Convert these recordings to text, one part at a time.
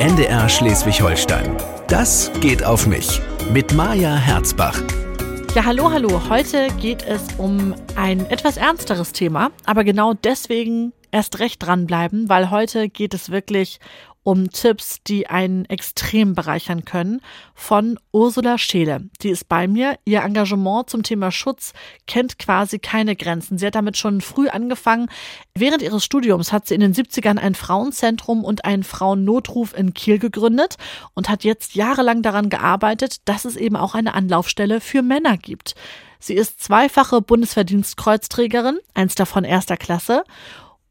NDR Schleswig-Holstein. Das geht auf mich. Mit Maja Herzbach. Ja, hallo, hallo. Heute geht es um ein etwas ernsteres Thema, aber genau deswegen erst recht dranbleiben, weil heute geht es wirklich um Tipps, die einen extrem bereichern können, von Ursula Scheele. Die ist bei mir. Ihr Engagement zum Thema Schutz kennt quasi keine Grenzen. Sie hat damit schon früh angefangen. Während ihres Studiums hat sie in den 70ern ein Frauenzentrum und einen Frauennotruf in Kiel gegründet und hat jetzt jahrelang daran gearbeitet, dass es eben auch eine Anlaufstelle für Männer gibt. Sie ist zweifache Bundesverdienstkreuzträgerin, eins davon erster Klasse,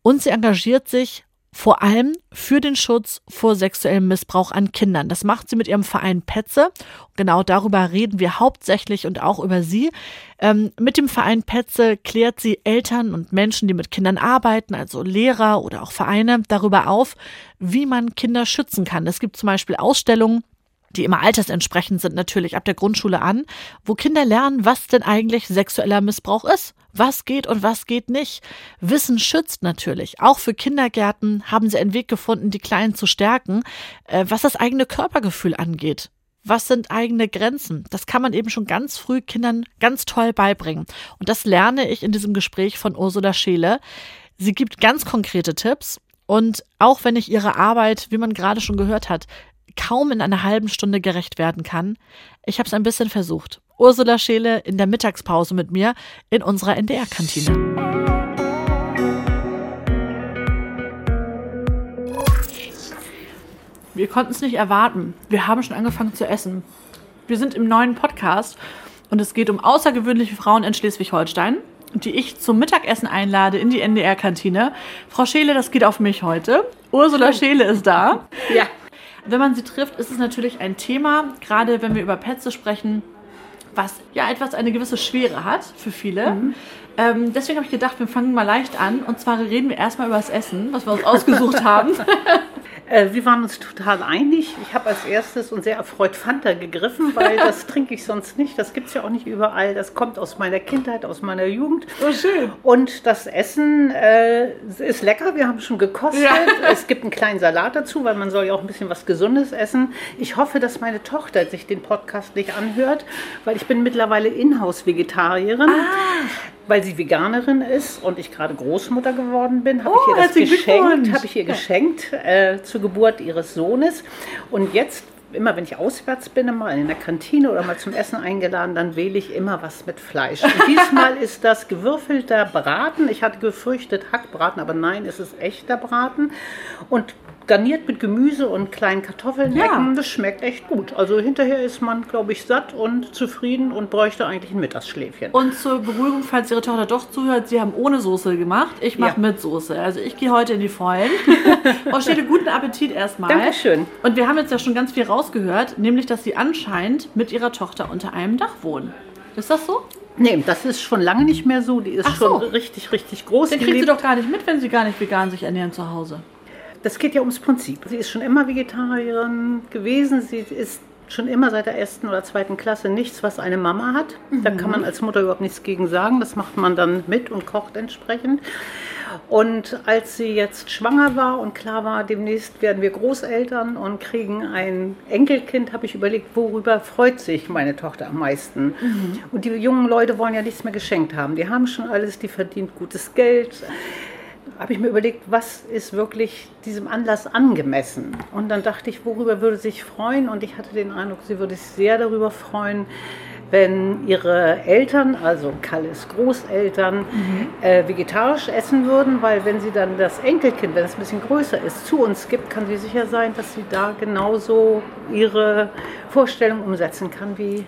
und sie engagiert sich vor allem für den Schutz vor sexuellem Missbrauch an Kindern. Das macht sie mit ihrem Verein Petze. Genau darüber reden wir hauptsächlich und auch über sie. Ähm, mit dem Verein Petze klärt sie Eltern und Menschen, die mit Kindern arbeiten, also Lehrer oder auch Vereine, darüber auf, wie man Kinder schützen kann. Es gibt zum Beispiel Ausstellungen, die immer altersentsprechend sind, natürlich ab der Grundschule an, wo Kinder lernen, was denn eigentlich sexueller Missbrauch ist. Was geht und was geht nicht. Wissen schützt natürlich. Auch für Kindergärten haben sie einen Weg gefunden, die Kleinen zu stärken, äh, was das eigene Körpergefühl angeht. Was sind eigene Grenzen? Das kann man eben schon ganz früh Kindern ganz toll beibringen. Und das lerne ich in diesem Gespräch von Ursula Scheele. Sie gibt ganz konkrete Tipps und auch wenn ich ihre Arbeit, wie man gerade schon gehört hat, kaum in einer halben Stunde gerecht werden kann. Ich habe es ein bisschen versucht. Ursula Scheele in der Mittagspause mit mir in unserer NDR-Kantine. Wir konnten es nicht erwarten. Wir haben schon angefangen zu essen. Wir sind im neuen Podcast und es geht um außergewöhnliche Frauen in Schleswig-Holstein, die ich zum Mittagessen einlade in die NDR-Kantine. Frau Scheele, das geht auf mich heute. Ursula Scheele ist da. Ja. Wenn man sie trifft, ist es natürlich ein Thema, gerade wenn wir über Petze sprechen, was ja etwas eine gewisse Schwere hat für viele. Mhm. Ähm, deswegen habe ich gedacht, wir fangen mal leicht an. Und zwar reden wir erstmal über das Essen, was wir uns ausgesucht haben. Äh, wir waren uns total einig. Ich habe als erstes und sehr erfreut Fanta gegriffen, weil das trinke ich sonst nicht. Das gibt es ja auch nicht überall. Das kommt aus meiner Kindheit, aus meiner Jugend. Oh, schön. Und das Essen äh, ist lecker. Wir haben schon gekostet. Ja. Es gibt einen kleinen Salat dazu, weil man soll ja auch ein bisschen was Gesundes essen. Ich hoffe, dass meine Tochter sich den Podcast nicht anhört, weil ich bin mittlerweile Inhouse-Vegetarierin. Ah weil sie Veganerin ist und ich gerade Großmutter geworden bin, habe oh, ich ihr das geschenkt, habe ich ihr geschenkt äh, zur Geburt ihres Sohnes. Und jetzt immer wenn ich auswärts bin, mal in der Kantine oder mal zum Essen eingeladen, dann wähle ich immer was mit Fleisch. Und diesmal ist das gewürfelter Braten. Ich hatte gefürchtet Hackbraten, aber nein, es ist echter Braten. Und garniert mit Gemüse und kleinen Kartoffeln. Ja. Das schmeckt echt gut. Also hinterher ist man, glaube ich, satt und zufrieden und bräuchte eigentlich ein Mittagsschläfchen. Und zur Beruhigung, falls Ihre Tochter doch zuhört, Sie haben ohne Soße gemacht. Ich mache ja. mit Soße. Also ich gehe heute in die Vollen. Frau Städte, guten Appetit erstmal. Dankeschön. Und wir haben jetzt ja schon ganz viel rausgehört, nämlich, dass Sie anscheinend mit Ihrer Tochter unter einem Dach wohnen. Ist das so? Nee, das ist schon lange nicht mehr so. Die ist Ach schon richtig, richtig groß. Dann kriegt sie doch gar nicht mit, wenn sie gar nicht vegan sich ernähren zu Hause. Das geht ja ums Prinzip. Sie ist schon immer Vegetarierin gewesen. Sie ist schon immer seit der ersten oder zweiten Klasse nichts, was eine Mama hat. Mhm. Da kann man als Mutter überhaupt nichts gegen sagen. Das macht man dann mit und kocht entsprechend. Und als sie jetzt schwanger war und klar war, demnächst werden wir Großeltern und kriegen ein Enkelkind, habe ich überlegt, worüber freut sich meine Tochter am meisten. Mhm. Und die jungen Leute wollen ja nichts mehr geschenkt haben. Die haben schon alles, die verdient gutes Geld habe ich mir überlegt, was ist wirklich diesem Anlass angemessen? Und dann dachte ich, worüber würde sie sich freuen? Und ich hatte den Eindruck, sie würde sich sehr darüber freuen, wenn ihre Eltern, also Kalles Großeltern, mhm. äh, vegetarisch essen würden, weil wenn sie dann das Enkelkind, wenn es ein bisschen größer ist, zu uns gibt, kann sie sicher sein, dass sie da genauso ihre Vorstellung umsetzen kann wie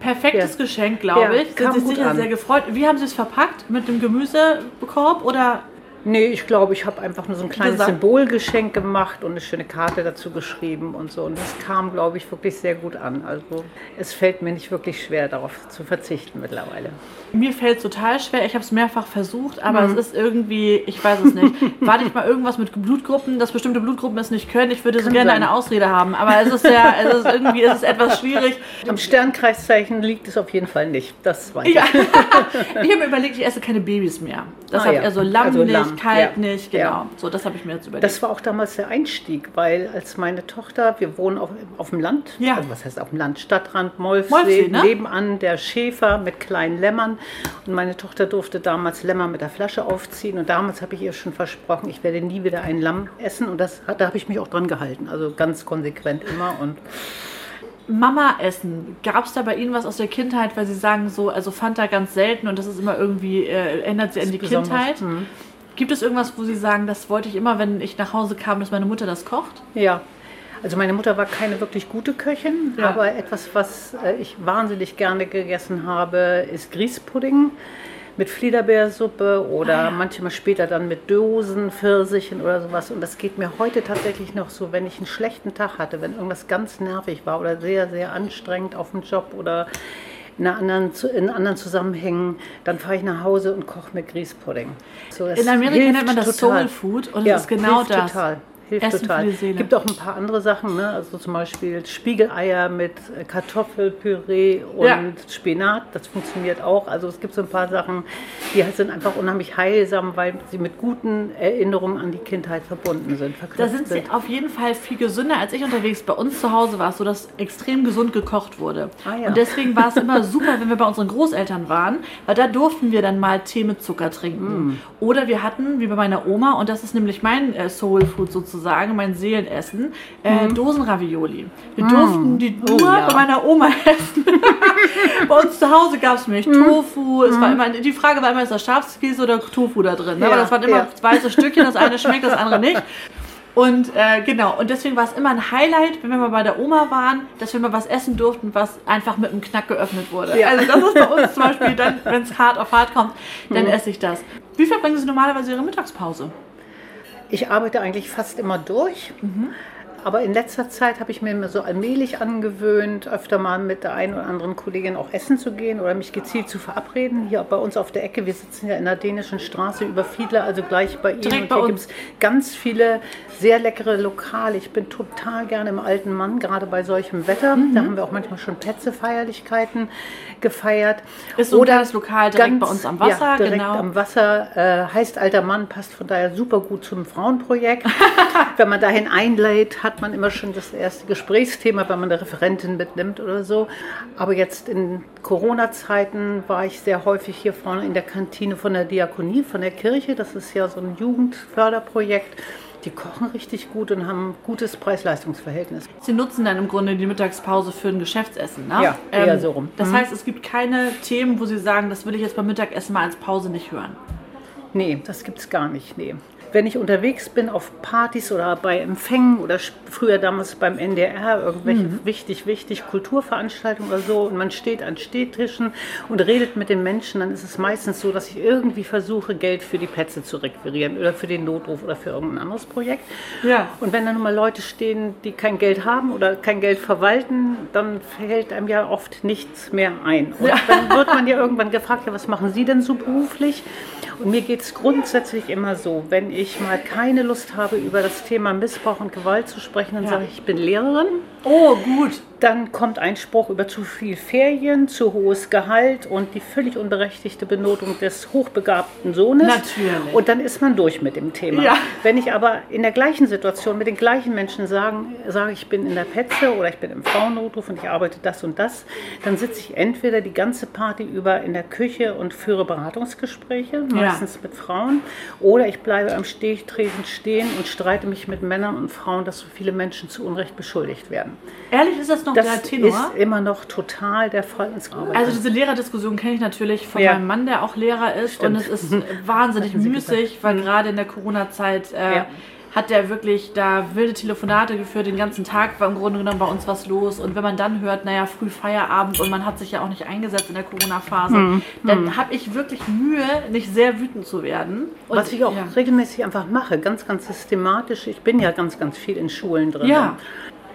Perfektes ja. Geschenk, glaube ja, ich. Sind Sie sicher an. sehr gefreut. Wie haben Sie es verpackt? Mit dem Gemüsekorb oder Nee, ich glaube, ich habe einfach nur so ein kleines gesagt. Symbolgeschenk gemacht und eine schöne Karte dazu geschrieben und so. Und das kam, glaube ich, wirklich sehr gut an. Also es fällt mir nicht wirklich schwer, darauf zu verzichten mittlerweile. Mir fällt es total schwer. Ich habe es mehrfach versucht, aber mhm. es ist irgendwie, ich weiß es nicht. War nicht mal irgendwas mit Blutgruppen, dass bestimmte Blutgruppen es nicht können? Ich würde so gerne sein. eine Ausrede haben, aber es ist ja, es ist irgendwie, es ist etwas schwierig. Am Sternkreiszeichen liegt es auf jeden Fall nicht. Das weiß ich. Ja. ich habe mir überlegt, ich esse keine Babys mehr. Das Ah, habe ja. also Lamm Also nicht, Lamm, Kalb ja. nicht, genau. Ja. So, das habe ich mir jetzt überlegt. Das war auch damals der Einstieg, weil als meine Tochter, wir wohnen auf, auf dem Land, Ja. also was heißt auf dem Land, Stadtrand, Molfsee, Molfsee, ne? nebenan der Schäfer mit kleinen Lämmern und meine Tochter durfte damals Lämmer mit der Flasche aufziehen und damals habe ich ihr schon versprochen, ich werde nie wieder ein Lamm essen und das, hat- da habe ich mich auch dran gehalten, also ganz konsequent immer und Mama essen. Gab es da bei Ihnen was aus der Kindheit, weil Sie sagen so, also Fanta ganz selten und das ist immer irgendwie, äh, ändert sie an die besonders, Kindheit. mhm. Gibt es irgendwas, wo Sie sagen, das wollte ich immer, wenn ich nach Hause kam, dass meine Mutter das kocht? Ja, also meine Mutter war keine wirklich gute Köchin, Ja. aber etwas, was äh, ich wahnsinnig gerne gegessen habe, ist Grießpudding mit Fliederbeersuppe oder Ah, ja. manchmal später dann mit Dosen, Pfirsichen oder sowas. Und das geht mir heute tatsächlich noch so, wenn ich einen schlechten Tag hatte, wenn irgendwas ganz nervig war oder sehr, sehr anstrengend auf dem Job oder in, anderen, in anderen Zusammenhängen, dann fahre ich nach Hause und koche mir Grießpudding. So, In Amerika nennt man das total. Soul Food und ja, es ist genau das. Total. Hilft Essen total. Seele. Gibt auch ein paar andere Sachen, ne? also zum Beispiel Spiegeleier mit äh, Kartoffelpüree und Ja. Spinat, das funktioniert auch. Also es gibt so ein paar Sachen, die halt sind einfach unheimlich heilsam, weil sie mit guten Erinnerungen an die Kindheit verbunden sind. Da sind sie auf jeden Fall viel gesünder als ich unterwegs. Bei uns zu Hause war es so, dass extrem gesund gekocht wurde. Ah, ja. Und deswegen war es immer super, wenn wir bei unseren Großeltern waren, weil da durften wir dann mal Tee mit Zucker trinken. Mm. Oder wir hatten, wie bei meiner Oma, und das ist nämlich mein äh, Soul Food sozusagen, mein Seelenessen, äh, Dosenravioli. Wir durften die nur Mm. Oh, ja. bei meiner Oma essen. bei uns zu Hause gab es Milch, Mm. Tofu. Es war immer, die Frage war immer, ist da Schafskäse oder Tofu da drin? Ne? Aber Ja, das waren immer ja. weiße Stückchen, das eine schmeckt, das andere nicht. Und äh, genau, und deswegen war es immer ein Highlight, wenn wir mal bei der Oma waren, dass wir mal was essen durften, was einfach mit einem Knack geöffnet wurde. Ja. Also das ist bei uns zum Beispiel, dann, wenn es hart auf hart kommt, dann esse ich das. Wie verbringen Sie normalerweise Ihre Mittagspause? Ich arbeite eigentlich fast immer durch. Aber in letzter Zeit habe ich mir immer so allmählich angewöhnt, öfter mal mit der einen oder anderen Kollegin auch essen zu gehen oder mich gezielt zu verabreden. Hier bei uns auf der Ecke, wir sitzen ja in der dänischen Straße über Fiedler, also gleich bei Ihnen. Direkt Und bei hier gibt es ganz viele sehr leckere Lokale. Ich bin total gerne im alten Mann, gerade bei solchem Wetter. Mhm. Da haben wir auch manchmal schon Petze-Feierlichkeiten gefeiert. Ist so kleines Lokal direkt bei uns am Wasser, ja, direkt genau. am Wasser. Äh, heißt alter Mann, passt von daher super gut zum Frauenprojekt. wenn man dahin einlädt, hat man immer schon das erste Gesprächsthema, wenn man eine Referentin mitnimmt oder so. Aber jetzt in Corona-Zeiten war ich sehr häufig hier vorne in der Kantine von der Diakonie, von der Kirche. Das ist ja so ein Jugendförderprojekt. Die kochen richtig gut und haben ein gutes Preis-Leistungs-Verhältnis. Sie nutzen dann im Grunde die Mittagspause für ein Geschäftsessen, ne? Ja, eher so rum. Das Mhm. heißt, es gibt keine Themen, wo Sie sagen, das will ich jetzt beim Mittagessen mal als Pause nicht hören. Nee, das gibt's gar nicht. Nee. Wenn ich unterwegs bin auf Partys oder bei Empfängen oder früher damals beim NDR, irgendwelche wichtig, wichtig Kulturveranstaltungen oder so und man steht an Stehtischen und redet mit den Menschen, dann ist es meistens so, dass ich irgendwie versuche, Geld für die Plätze zu requirieren oder für den Notruf oder für irgendein anderes Projekt. Ja. Und wenn da nun mal Leute stehen, die kein Geld haben oder kein Geld verwalten, dann fällt einem ja oft nichts mehr ein. Und dann wird man ja irgendwann gefragt, ja, was machen Sie denn so beruflich? Und mir geht es grundsätzlich immer so, wenn ich mal keine Lust habe, über das Thema Missbrauch und Gewalt zu sprechen, dann Ja. sage ich, ich bin Lehrerin. Oh, gut. Dann kommt ein Spruch über zu viel Ferien, zu hohes Gehalt und die völlig unberechtigte Benotung des hochbegabten Sohnes. Natürlich. Und dann ist man durch mit dem Thema. Ja. Wenn ich aber in der gleichen Situation mit den gleichen Menschen sagen, sage, ich bin in der Petze oder ich bin im Frauennotruf und ich arbeite das und das, dann sitze ich entweder die ganze Party über in der Küche und führe Beratungsgespräche, meistens mit Frauen, oder ich bleibe am Stehtresen stehen und streite mich mit Männern und Frauen, dass so viele Menschen zu Unrecht beschuldigt werden. Ehrlich ist das noch der Das Tenor? ist immer noch total der Fall. Also diese Lehrerdiskussion kenne ich natürlich von Ja. meinem Mann, der auch Lehrer ist. Stimmt. Und es ist wahnsinnig müßig, weil gerade in der Corona-Zeit äh, Ja. hat der wirklich da wilde Telefonate geführt. Den ganzen Tag war im Grunde genommen bei uns was los. Und wenn man dann hört, naja, früh Feierabend und man hat sich ja auch nicht eingesetzt in der Corona-Phase, Mhm. dann habe ich wirklich Mühe, nicht sehr wütend zu werden. Und, Was ich auch ja. regelmäßig einfach mache, ganz, ganz systematisch. Ich bin ja ganz, ganz viel in Schulen drin. Ja.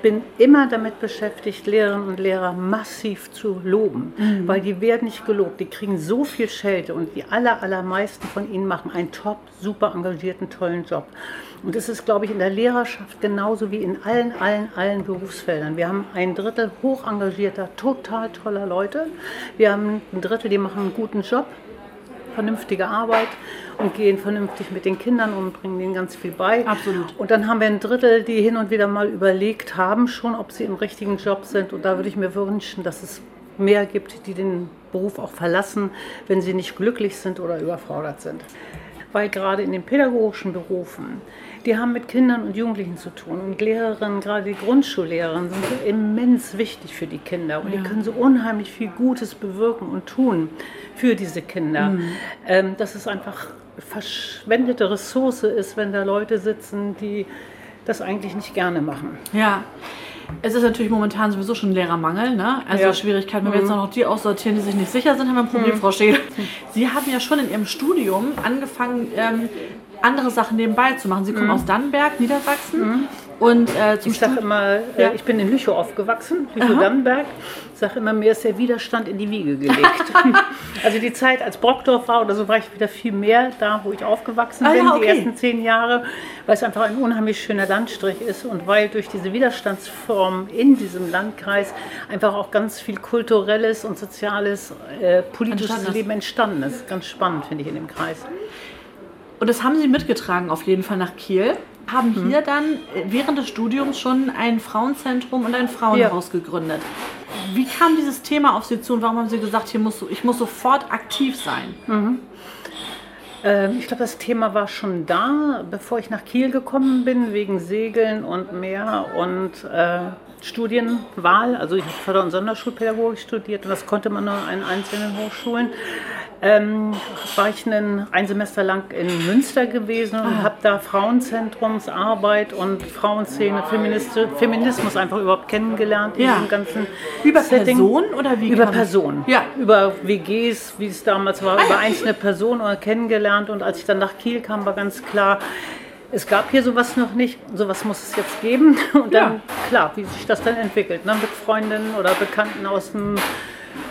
Bin immer damit beschäftigt, Lehrerinnen und Lehrer massiv zu loben, Mhm. weil die werden nicht gelobt. Die kriegen so viel Schelte und die aller, allermeisten von ihnen machen einen top, super engagierten, tollen Job. Und es ist, glaube ich, in der Lehrerschaft genauso wie in allen, allen, allen Berufsfeldern. Wir haben ein Drittel hoch engagierter, total toller Leute. Wir haben ein Drittel, die machen einen guten Job. Vernünftige Arbeit und gehen vernünftig mit den Kindern um, bringen denen ganz viel bei. Absolut. Und dann haben wir ein Drittel, die hin und wieder mal überlegt haben schon, ob sie im richtigen Job sind. Und da würde ich mir wünschen, dass es mehr gibt, die den Beruf auch verlassen, wenn sie nicht glücklich sind oder überfordert sind. Weil gerade in den pädagogischen Berufen, die haben mit Kindern und Jugendlichen zu tun. Und Lehrerinnen, gerade die Grundschullehrerinnen, sind so immens wichtig für die Kinder. Und Ja. die können so unheimlich viel Gutes bewirken und tun für diese Kinder. Ähm, dass es einfach verschwendete Ressource ist, wenn da Leute sitzen, die das eigentlich nicht gerne machen. Ja. Es ist natürlich momentan sowieso schon Lehrermangel, ne? Also Ja. Mhm. Schwierigkeiten. Wenn wir jetzt auch noch die aussortieren, die sich nicht sicher sind, haben wir ein Problem, Frau Schädel. Sie haben ja schon in Ihrem Studium angefangen, ähm, andere Sachen nebenbei zu machen. Sie kommen aus Dannenberg, Niedersachsen. Und äh, Mhm. Ich sage immer, äh, Ja. ich bin in Lüchow aufgewachsen, Lüchow-Dannenberg. Ich sage immer, mir ist der Widerstand in die Wiege gelegt. also die Zeit, als Brockdorf war oder so, war ich wieder viel mehr da, wo ich aufgewachsen Ah, bin, ja, okay. die ersten zehn Jahre, weil es einfach ein unheimlich schöner Landstrich ist und weil durch diese Widerstandsform in diesem Landkreis einfach auch ganz viel kulturelles und soziales, äh, politisches. Leben entstanden ist. Ganz spannend, finde ich, in dem Kreis. Und das haben Sie mitgetragen auf jeden Fall nach Kiel. Haben Mhm. hier dann äh, während des Studiums schon ein Frauenzentrum und ein Frauenhaus gegründet. Wie kam dieses Thema auf Sie zu und warum haben Sie gesagt, hier muss, ich muss sofort aktiv sein? Ähm, ich glaube, das Thema war schon da, bevor ich nach Kiel gekommen bin, wegen Segeln und Meer und äh, Studienwahl. Also ich habe Förder- und Sonderschulpädagogik studiert und das konnte man nur an einzelnen Hochschulen. Ähm, war ich einen, ein Semester lang in Münster gewesen und habe da Frauenzentrumsarbeit und Frauenszene, Feminismus einfach überhaupt kennengelernt in Ja. diesem ganzen Über Setting. Person oder wie Über Personen. Ja. Über WGs, wie es damals war, Ah, über einzelne Personen oder kennengelernt. Und als ich dann nach Kiel kam, war ganz klar, es gab hier sowas noch nicht, sowas muss es jetzt geben. Und dann, Ja. Klar, wie sich das dann entwickelt, ne? mit Freundinnen oder Bekannten aus dem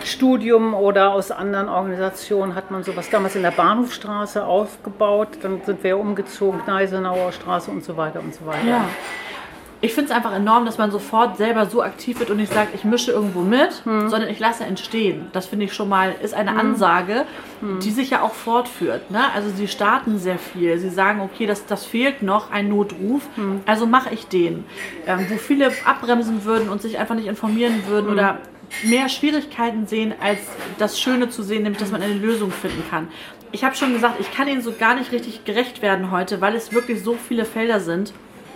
Studium oder aus anderen Organisationen hat man sowas damals in der Bahnhofstraße aufgebaut. Dann sind wir umgezogen, Gneisenauer Straße und so weiter und so weiter. Ja. Ich finde es einfach enorm, dass man sofort selber so aktiv wird und nicht sagt, ich mische irgendwo mit, sondern ich lasse entstehen. Das finde ich schon mal, ist eine Ansage, die sich ja auch fortführt. Ne? Also sie starten sehr viel. Sie sagen, okay, das, das fehlt noch, ein Notruf, also mache ich den. Ähm, wo viele abbremsen würden und sich einfach nicht informieren würden oder mehr Schwierigkeiten sehen, als das Schöne zu sehen, nämlich dass man eine Lösung finden kann. Ich habe schon gesagt, ich kann Ihnen so gar nicht richtig gerecht werden heute, weil es wirklich so viele Felder sind.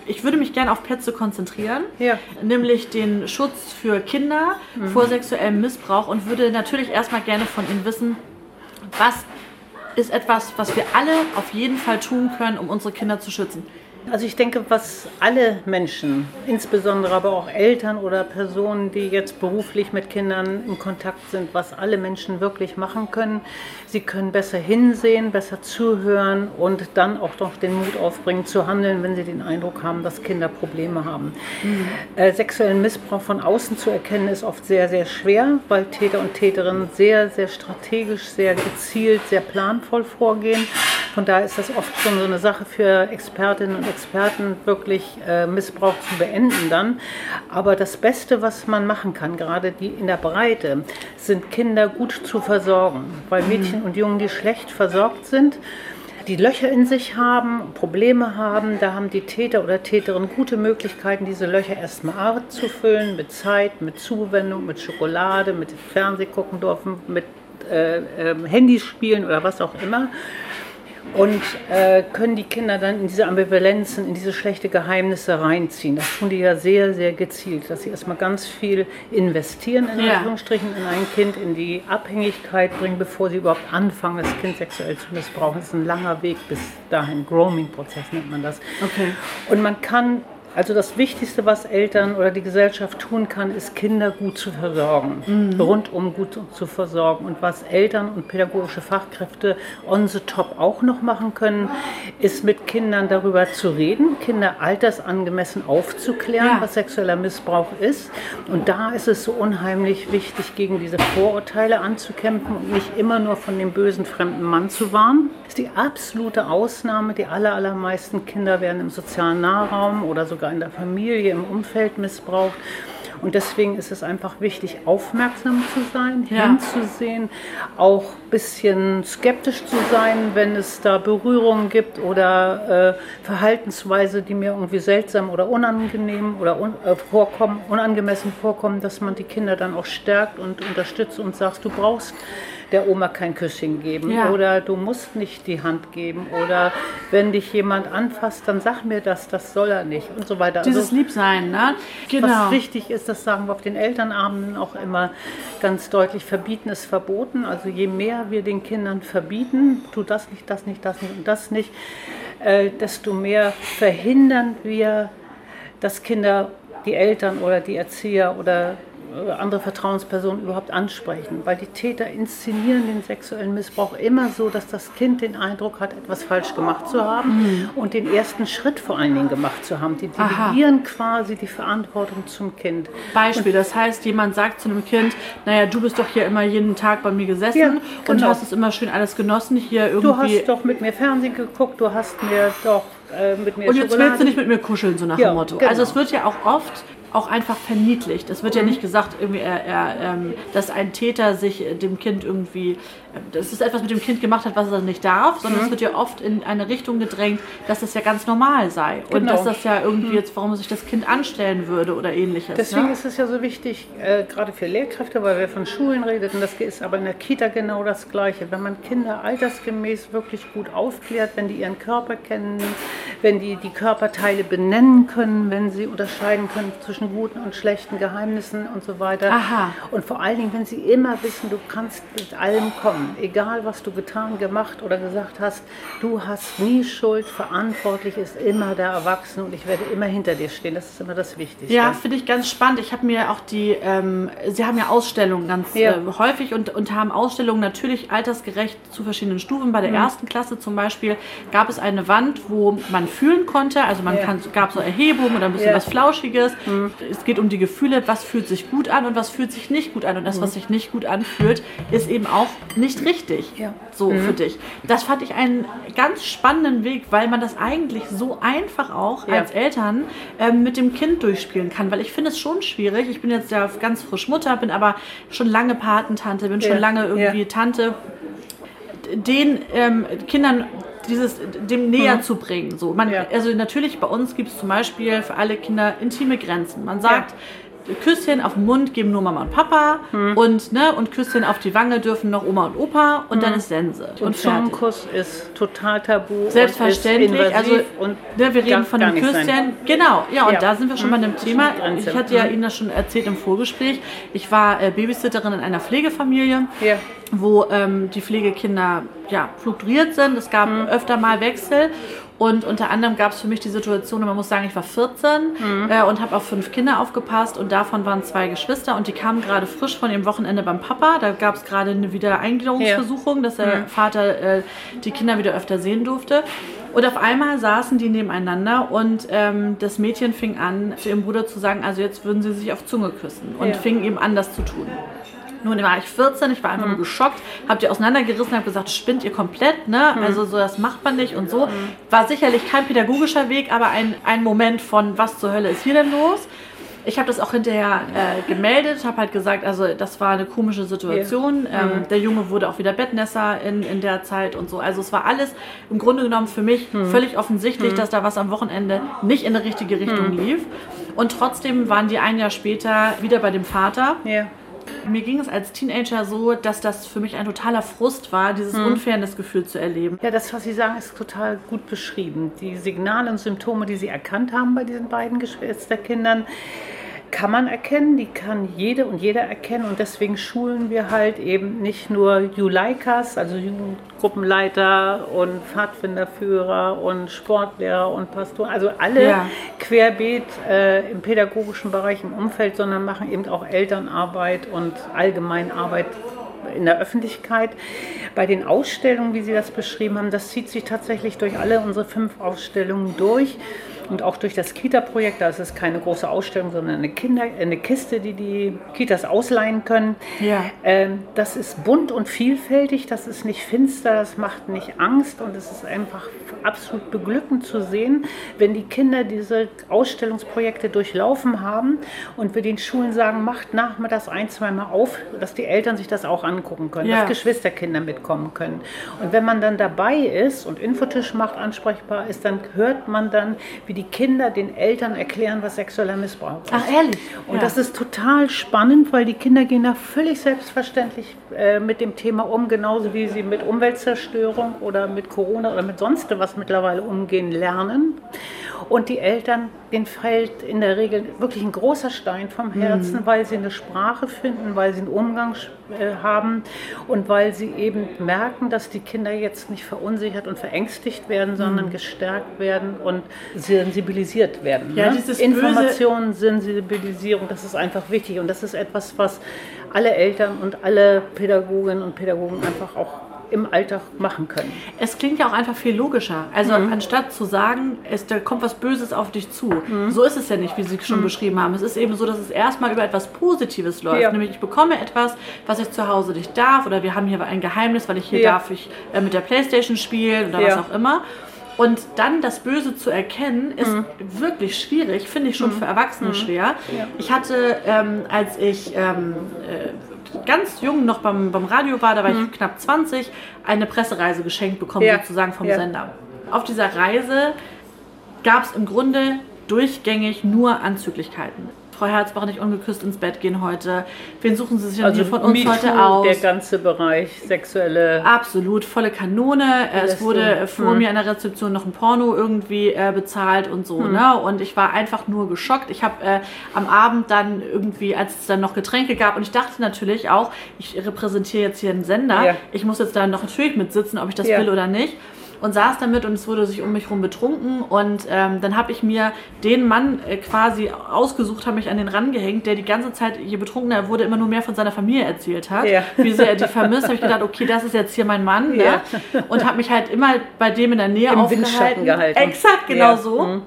Ich würde mich gerne auf Plätze konzentrieren, Ja. nämlich den Schutz für Kinder vor sexuellem Missbrauch und würde natürlich erstmal gerne von Ihnen wissen, was ist etwas, was wir alle auf jeden Fall tun können, um unsere Kinder zu schützen. Also ich denke, was alle Menschen, insbesondere aber auch Eltern oder Personen, die jetzt beruflich mit Kindern in Kontakt sind, was alle Menschen wirklich machen können, sie können besser hinsehen, besser zuhören und dann auch noch den Mut aufbringen zu handeln, wenn sie den Eindruck haben, dass Kinder Probleme haben. Äh, sexuellen Missbrauch von außen zu erkennen ist oft sehr, sehr schwer, weil Täter und Täterinnen sehr, sehr strategisch, sehr gezielt, sehr planvoll vorgehen. Von daher ist das oft schon so eine Sache für Expertinnen und Experten, wirklich äh, Missbrauch zu beenden dann. Aber das Beste, was man machen kann, gerade die in der Breite, sind Kinder gut zu versorgen. Weil Mädchen und Jungen, die schlecht versorgt sind, die Löcher in sich haben, Probleme haben, da haben die Täter oder Täterinnen gute Möglichkeiten, diese Löcher erstmal zu füllen mit Zeit, mit Zuwendung, mit Schokolade, mit Fernseh gucken dürfen, mit äh, ähm, Handys spielen oder was auch immer. Und äh, können die Kinder dann in diese Ambivalenzen, in diese schlechte Geheimnisse reinziehen. Das tun die ja sehr, sehr gezielt, dass sie erstmal ganz viel investieren, in Ja. Anführungsstrichen, in ein Kind, in die Abhängigkeit bringen, bevor sie überhaupt anfangen, das Kind sexuell zu missbrauchen. Das ist ein langer Weg bis dahin. Grooming-Prozess nennt man das. Okay. Und man kann, also das Wichtigste, was Eltern oder die Gesellschaft tun kann, ist Kinder gut zu versorgen, rundum gut zu versorgen. Und was Eltern und pädagogische Fachkräfte on the top auch noch machen können, ist mit Kindern darüber zu reden, Kinder altersangemessen aufzuklären, Ja. was sexueller Missbrauch ist. Und da ist es so unheimlich wichtig, gegen diese Vorurteile anzukämpfen und nicht immer nur von dem bösen fremden Mann zu warnen. Das ist die absolute Ausnahme. Die aller, allermeisten Kinder werden im sozialen Nahraum oder sogar in der Familie, im Umfeld missbraucht. Und deswegen ist es einfach wichtig, aufmerksam zu sein, Ja. hinzusehen, auch ein bisschen skeptisch zu sein, wenn es da Berührungen gibt oder äh, Verhaltensweise, die mir irgendwie seltsam oder unangenehm oder un äh, vorkommen, unangemessen vorkommen, dass man die Kinder dann auch stärkt und unterstützt und sagt, du brauchst der Oma kein Küsschen geben Ja. oder du musst nicht die Hand geben oder wenn dich jemand anfasst, dann sag mir das, das soll er nicht und so weiter. Dieses Also, Liebsein, ne? Genau. was wichtig ist, das sagen wir auf den Elternabenden auch immer ganz deutlich, verbieten ist verboten. Also je mehr wir den Kindern verbieten, tu das nicht, das nicht, das nicht und das nicht, äh, desto mehr verhindern wir, dass Kinder die Eltern oder die Erzieher oder andere Vertrauenspersonen überhaupt ansprechen. Weil die Täter inszenieren den sexuellen Missbrauch immer so, dass das Kind den Eindruck hat, etwas falsch gemacht zu haben und den ersten Schritt vor allen Dingen gemacht zu haben. Die Mhm. Aha. delegieren quasi die Verantwortung zum Kind. Beispiel, das heißt, jemand sagt zu einem Kind, naja, du bist doch hier immer jeden Tag bei mir gesessen Ja, und genau. hast es immer schön alles genossen, hier Du irgendwie. hast doch mit mir Fernsehen geguckt, du hast mir doch äh, mit mir und jetzt Schokolade willst du nicht mit mir kuscheln, so nach Ja, dem Motto. genau. Also es wird ja auch oft auch einfach verniedlicht. Es wird ja nicht gesagt, irgendwie, er, er, ähm, dass ein Täter sich äh, dem Kind irgendwie, dass es etwas mit dem Kind gemacht hat, was er nicht darf, sondern Mhm. es wird ja oft in eine Richtung gedrängt, dass das ja ganz normal sei. Und Genau. dass das ja irgendwie jetzt, warum sich das Kind anstellen würde oder ähnliches. Deswegen ne? ist es ja so wichtig, äh, gerade für Lehrkräfte, weil wir von Schulen redeten, das ist aber in der Kita genau das Gleiche. Wenn man Kinder altersgemäß wirklich gut aufklärt, wenn die ihren Körper kennen, wenn die die Körperteile benennen können, wenn sie unterscheiden können zwischen guten und schlechten Geheimnissen und so weiter. Aha. Und vor allen Dingen, wenn sie immer wissen, du kannst mit allem kommen, egal was du getan, gemacht oder gesagt hast, du hast nie Schuld, verantwortlich ist immer der Erwachsene und ich werde immer hinter dir stehen. Das ist immer das Wichtigste. Ja, finde ich ganz spannend. Ich habe mir auch die, ähm, Sie haben ja Ausstellungen ganz Ja. äh, häufig und, und haben Ausstellungen natürlich altersgerecht zu verschiedenen Stufen. Mhm. Bei der ersten Klasse zum Beispiel gab es eine Wand, wo man fühlen konnte. Also man Ja. kann, gab so Erhebungen oder ein bisschen Ja. Mhm. was Flauschiges. Es geht um die Gefühle, was fühlt sich gut an und was fühlt sich nicht gut an. Und das, was sich nicht gut anfühlt, ist eben auch nicht richtig. Ja. So für dich. Das fand ich einen ganz spannenden Weg, weil man das eigentlich so einfach auch Ja. als Eltern ähm, mit dem Kind durchspielen kann, weil ich finde es schon schwierig. Ich bin jetzt ja ganz frisch Mutter, bin aber schon lange Patentante, bin schon Ja. lange irgendwie Ja. Tante. Den ähm, Kindern dieses dem näher zu bringen. So, man, Mhm. Ja. Also natürlich bei uns gibt es zum Beispiel für alle Kinder intime Grenzen. Man sagt, Küsschen auf den Mund geben nur Mama und Papa Mhm. und, ne, und Küsschen auf die Wange dürfen noch Oma und Opa und dann ist Sense. Und fertig. Zungenkuss ist total tabu. Selbstverständlich, Und also und ne, wir reden von dem nicht sein. Küsschen. Genau, ja, und Ja. da sind wir schon bei dem Thema. die Grenze. Ich hatte ja Mhm. Ihnen das schon erzählt im Vorgespräch. Ich war äh, Babysitterin in einer Pflegefamilie Ja. wo ähm, die Pflegekinder ja, fluktuiert sind. Es gab Mhm. öfter mal Wechsel. Und unter anderem gab es für mich die Situation, und man muss sagen, ich war 14 Mhm. äh, und habe auf fünf Kinder aufgepasst und davon waren zwei Geschwister und die kamen gerade frisch von ihrem Wochenende beim Papa. Da gab es gerade eine Wiedereingliederungsversuchung, dass der Vater äh, die Kinder wieder öfter sehen durfte. Und auf einmal saßen die nebeneinander und ähm, das Mädchen fing an, zu ihrem Bruder zu sagen, also jetzt würden sie sich auf Zunge küssen und Ja. fing eben an, das zu tun. Nun war ich 14, ich war einfach Mhm. nur geschockt, hab die auseinandergerissen, habe gesagt, spinnt ihr komplett, ne? Mhm. Also so, das macht man nicht und so. War sicherlich kein pädagogischer Weg, aber ein, ein Moment von, was zur Hölle ist hier denn los? Ich habe das auch hinterher äh, gemeldet, habe halt gesagt, also das war eine komische Situation. Ähm, Der Junge wurde auch wieder Bettnässer in, in der Zeit und so. Also es war alles im Grunde genommen für mich völlig offensichtlich, dass da was am Wochenende nicht in die richtige Richtung lief. Und trotzdem waren die ein Jahr später wieder bei dem Vater. Ja. Mir ging es als Teenager so, dass das für mich ein totaler Frust war, dieses Unfairness-Gefühl zu erleben. Ja, das, was Sie sagen, ist total gut beschrieben. Die Signale und Symptome, die Sie erkannt haben bei diesen beiden Geschwisterkindern, kann man erkennen, die kann jede und jeder erkennen und deswegen schulen wir halt eben nicht nur Juleikas, also Jugendgruppenleiter und Pfadfinderführer und Sportlehrer und Pastoren, also alle Ja. querbeet äh, im pädagogischen Bereich im Umfeld, sondern machen eben auch Elternarbeit und allgemein Arbeit in der Öffentlichkeit. Bei den Ausstellungen, wie Sie das beschrieben haben, das zieht sich tatsächlich durch alle unsere fünf Ausstellungen durch. Und auch durch das Kita-Projekt, da ist es keine große Ausstellung, sondern eine, Kinder, eine Kiste, die die Kitas ausleihen können. Ja. Ähm, das ist bunt und vielfältig, das ist nicht finster, das macht nicht Angst und es ist einfach absolut beglückend zu sehen, wenn die Kinder diese Ausstellungsprojekte durchlaufen haben und wir den Schulen sagen, macht nach mir das ein, zwei Mal auf, dass die Eltern sich das auch angucken können, Ja. dass Geschwisterkinder mitkommen können. Und wenn man dann dabei ist und Infotisch macht, ansprechbar ist, dann hört man dann, wie die Kinder den Eltern erklären, was sexueller Missbrauch ist. Ach, ehrlich? Und Ja. das ist total spannend, weil die Kinder gehen da völlig selbstverständlich äh, mit dem Thema um, genauso wie sie mit Umweltzerstörung oder mit Corona oder mit sonst was mittlerweile umgehen lernen. Und die Eltern, denen fällt in der Regel wirklich ein großer Stein vom Herzen, weil sie eine Sprache finden, weil sie einen Umgang haben und weil sie eben merken, dass die Kinder jetzt nicht verunsichert und verängstigt werden, sondern gestärkt werden und sensibilisiert werden. Ja, ne? dieses böse- Information, Sensibilisierung, das ist einfach wichtig und das ist etwas, was alle Eltern und alle Pädagoginnen und Pädagogen einfach auch im Alltag machen können. Es klingt ja auch einfach viel logischer. Also anstatt zu sagen, es, da kommt was Böses auf dich zu. So ist es ja nicht, wie Sie schon beschrieben haben. Es ist eben so, dass es erstmal über etwas Positives läuft. Ja. Nämlich ich bekomme etwas, was ich zu Hause nicht darf oder wir haben hier ein Geheimnis, weil ich hier Ja. darf ich äh, mit der Playstation spielen oder Ja. was auch immer. Und dann das Böse zu erkennen, ist wirklich schwierig, finde ich schon für Erwachsene schwer. Ich hatte, ähm, als ich ähm, äh, ganz jung noch beim, beim Radio war, da war ich knapp 20, eine Pressereise geschenkt bekommen, Ja. sozusagen vom Ja. Sender. Auf dieser Reise gab es im Grunde durchgängig nur Anzüglichkeiten. Frau Herzbach nicht ungeküsst ins Bett gehen heute. Wen suchen Sie sich denn hier von uns MeToo, heute aus? der ganze Bereich sexuelle Absolut, volle Kanone. Es wurde vor Hm. mir an der Rezeption noch ein Porno irgendwie äh, bezahlt und so. Ne? Und ich war einfach nur geschockt. Ich habe äh, am Abend dann irgendwie, als es dann noch Getränke gab, und ich dachte natürlich auch, ich repräsentiere jetzt hier einen Sender. Ja. Ich muss jetzt da noch natürlich mitsitzen, ob ich das Ja. will oder nicht. Und saß damit und es wurde sich um mich herum betrunken. Und ähm, dann habe ich mir den Mann äh, quasi ausgesucht, habe mich an den rangehängt, der die ganze Zeit, je betrunkener er wurde, immer nur mehr von seiner Familie erzählt hat. Ja. Wie sehr er die vermisst. habe ich gedacht, okay, das ist jetzt hier mein Mann. Ne? Ja. Und habe mich halt immer bei dem in der Nähe Im aufgehalten. Windschatten gehalten. Exakt, genau Ja. so. Mhm.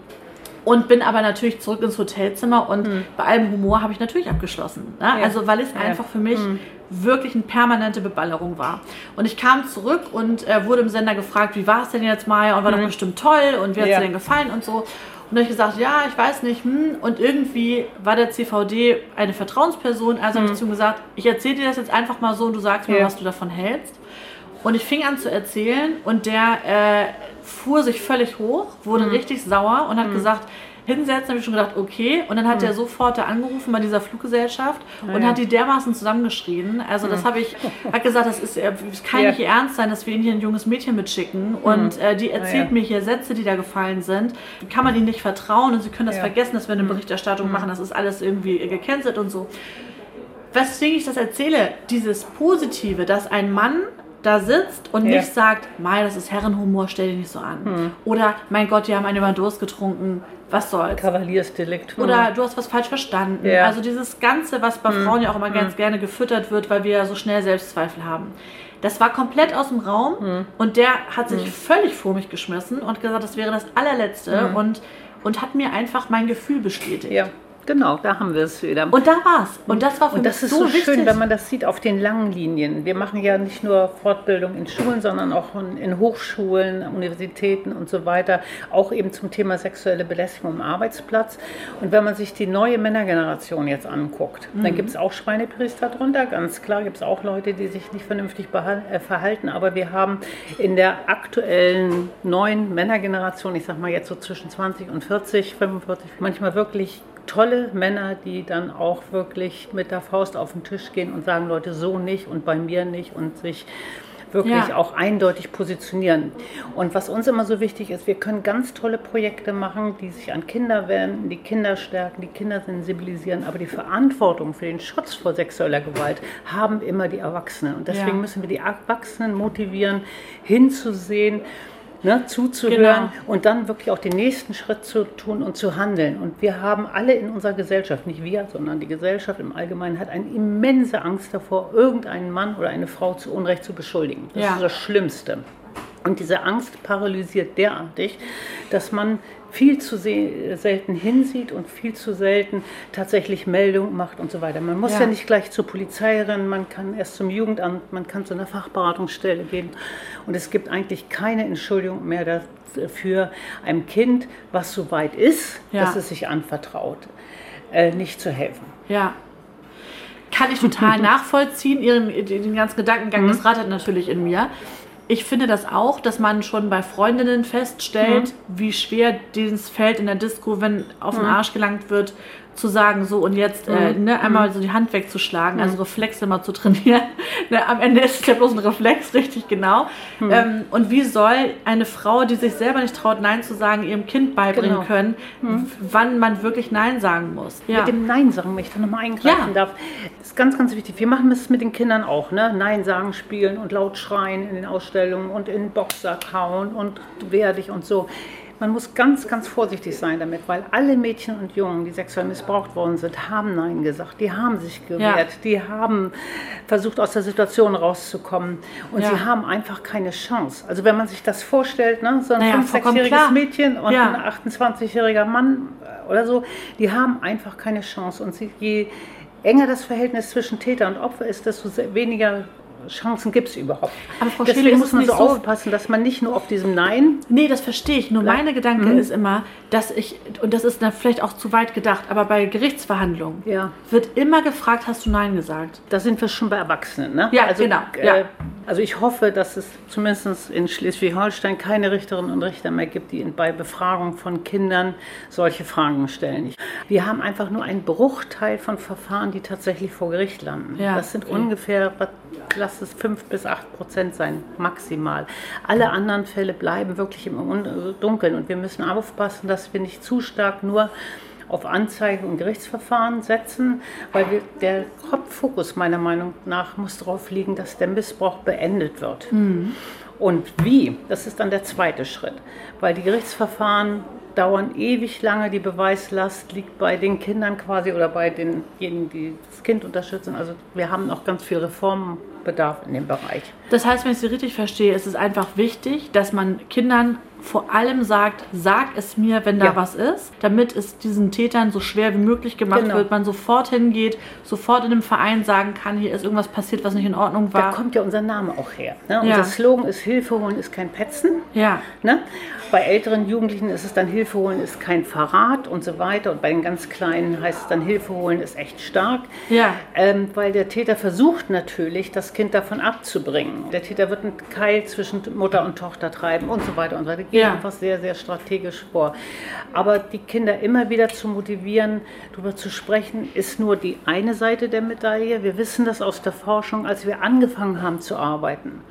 Und bin aber natürlich zurück ins Hotelzimmer und Hm. bei allem Humor habe ich natürlich abgeschlossen. Ne? Also weil es Ja. einfach für mich Hm. wirklich eine permanente Beballerung war. Und ich kam zurück und äh, wurde im Sender gefragt, wie war es denn jetzt mal und war doch bestimmt toll und wie hat es Hm. Ja. dir denn gefallen und so. Und da habe ich gesagt, ja, ich weiß nicht. Hm. Und irgendwie war der CVD eine Vertrauensperson. Also habe ich zu ihm gesagt, ich erzähle dir das jetzt einfach mal so und du sagst mir, Hm. Ja. was du davon hältst. Und ich fing an zu erzählen und der äh, fuhr sich völlig hoch, wurde Mhm. richtig sauer und hat gesagt, hinsetzen, habe ich schon gedacht, okay. Und dann hat er sofort angerufen bei dieser Fluggesellschaft und Mhm. ja. hat die dermaßen zusammengeschrien. Also das habe ich, hat gesagt, das ist, äh, es kann Ja. nicht ernst sein, dass wir ihnen hier ein junges Mädchen mitschicken. Und äh, die erzählt ja. mir hier Sätze, die da gefallen sind. Kann man ihnen nicht vertrauen und sie können das Ja. Mhm. vergessen, dass wir eine Berichterstattung machen. Das ist alles irgendwie gecancelt und so weswegen ich das erzähle, dieses Positive, dass ein Mann da sitzt und Ja. nicht sagt, Mai, das ist Herrenhumor, stell dich nicht so an. Hm. Oder, mein Gott, die haben einen über den Durst getrunken, was soll's. Kavaliersdelikt. Oder du hast was falsch verstanden. Ja. Also dieses Ganze, was bei Frauen ja auch immer ganz gerne gefüttert wird, weil wir ja so schnell Selbstzweifel haben. Das war komplett aus dem Raum und der hat sich völlig vor mich geschmissen und gesagt, das wäre das allerletzte und, und hat mir einfach mein Gefühl bestätigt. ja, genau, da haben wir es wieder. Und da war's. Und das war für Und mich das ist so, wichtig. schön, wenn man das sieht auf den langen Linien. Wir machen ja nicht nur Fortbildung in Schulen, sondern auch in, Hochschulen, Universitäten und so weiter, auch eben zum Thema sexuelle Belästigung am Arbeitsplatz. Und wenn man sich die neue Männergeneration jetzt anguckt, dann gibt es auch Schweinepriester drunter, ganz klar gibt es auch Leute, die sich nicht vernünftig äh, verhalten, aber wir haben in der aktuellen neuen Männergeneration, ich sag mal jetzt so zwischen 20 und 40, 45, manchmal wirklich tolle Männer, die dann auch wirklich mit der Faust auf den Tisch gehen und sagen, Leute, so nicht und bei mir nicht und sich wirklich Ja. auch eindeutig positionieren. Und was uns immer so wichtig ist, wir können ganz tolle Projekte machen, die sich an Kinder wenden, die Kinder stärken, die Kinder sensibilisieren, aber die Verantwortung für den Schutz vor sexueller Gewalt haben immer die Erwachsenen. Und deswegen Ja. müssen wir die Erwachsenen motivieren, hinzusehen, ne, zuzuhören Genau. und dann wirklich auch den nächsten Schritt zu tun und zu handeln. Und wir haben alle in unserer Gesellschaft, nicht wir, sondern die Gesellschaft im Allgemeinen, hat eine immense Angst davor, irgendeinen Mann oder eine Frau zu Unrecht zu beschuldigen. Das Ja. ist das Schlimmste. Und diese Angst paralysiert derartig, dass man viel zu selten hinsieht und viel zu selten tatsächlich Meldung macht und so weiter. Man muss ja, ja nicht gleich zur Polizei rennen, man kann erst zum Jugendamt, man kann zu einer Fachberatungsstelle gehen. Und es gibt eigentlich keine Entschuldigung mehr dafür, einem Kind, was so weit ist, ja. dass es sich anvertraut, äh, nicht zu helfen. Ja, kann ich total nachvollziehen, ihren, den ganzen Gedankengang. Mhm. Das rattert natürlich in mir. Ich finde das auch, dass man schon bei Freundinnen feststellt, mhm. wie schwer dieses fällt in der Disco, wenn auf den mhm. Arsch gelangt wird, zu sagen, so und jetzt äh, mhm. ne, einmal mhm. so die Hand wegzuschlagen, also mhm. Reflexe mal zu trainieren. ne, am Ende ist es ja bloß ein Reflex, richtig genau. Mhm. Ähm, und wie soll eine Frau, die sich selber nicht traut, Nein zu sagen, ihrem Kind beibringen genau. können, mhm. wann man wirklich Nein sagen muss? Ja. Mit dem Nein sagen, wenn ich da nochmal eingreifen ja. darf, ist ganz, ganz wichtig. Wir machen das mit den Kindern auch, ne? Nein sagen, spielen und laut schreien in den Ausstellungen und in den Boxsack hauen und wehr dich und so. Man muss ganz, ganz vorsichtig sein damit, weil alle Mädchen und Jungen, die sexuell missbraucht worden sind, haben Nein gesagt. Die haben sich gewehrt. Ja. Die haben versucht, aus der Situation rauszukommen. Und ja. sie haben einfach keine Chance. Also wenn man sich das vorstellt, ne, so ein naja, 5-, 6-jähriges Mädchen und ja. ein 28-jähriger Mann äh, oder so, die haben einfach keine Chance. Und sie, je enger das Verhältnis zwischen Täter und Opfer ist, desto weniger Chancen gibt es überhaupt. Aber Frau Deswegen Schäle, muss man so, aufpassen, dass man nicht nur auf diesem Nein. Nee, das verstehe ich. Nur meine Gedanke mhm. ist immer, dass ich, und das ist dann vielleicht auch zu weit gedacht, aber bei Gerichtsverhandlungen ja. wird immer gefragt, hast du Nein gesagt? Da sind wir schon bei Erwachsenen, ne? Ja, also, genau. Äh, ja. Also ich hoffe, dass es zumindest in Schleswig-Holstein keine Richterinnen und Richter mehr gibt, die bei Befragung von Kindern solche Fragen stellen. Wir haben einfach nur einen Bruchteil von Verfahren, die tatsächlich vor Gericht landen. Ja. Das sind okay. ungefähr, lass es fünf bis acht Prozent sein, maximal. Alle anderen Fälle bleiben wirklich im Dunkeln und wir müssen aufpassen, dass wir nicht zu stark nur auf Anzeige und Gerichtsverfahren setzen, weil wir, der Hauptfokus meiner Meinung nach muss darauf liegen, dass der Missbrauch beendet wird. Mhm. Und wie, das ist dann der zweite Schritt, weil die Gerichtsverfahren dauern ewig lange, die Beweislast liegt bei den Kindern quasi oder bei denjenigen, die das Kind unterstützen. Also wir haben noch ganz viel Reformbedarf in dem Bereich. Das heißt, wenn ich Sie richtig verstehe, ist es einfach wichtig, dass man Kindern vor allem sagt, sag es mir, wenn da ja. was ist, damit es diesen Tätern so schwer wie möglich gemacht genau. wird, man sofort hingeht, sofort in einem Verein sagen kann, hier ist irgendwas passiert, was nicht in Ordnung war. Da kommt ja unser Name auch her. Ne? Ja. Unser Slogan ist Hilfe holen ist kein Petzen. Ja. Ne? Bei älteren Jugendlichen ist es dann Hilfe holen ist kein Verrat und so weiter. Und bei den ganz Kleinen heißt es dann Hilfe holen ist echt stark. Ja. Ähm, weil der Täter versucht natürlich, das Kind davon abzubringen. Der Täter wird einen Keil zwischen Mutter und Tochter treiben und so weiter und so weiter gehen ja. einfach sehr, sehr strategisch vor. Aber die Kinder immer wieder zu motivieren, darüber zu sprechen, ist nur die eine Seite der Medaille. Wir wissen das aus der Forschung, als wir angefangen haben zu arbeiten,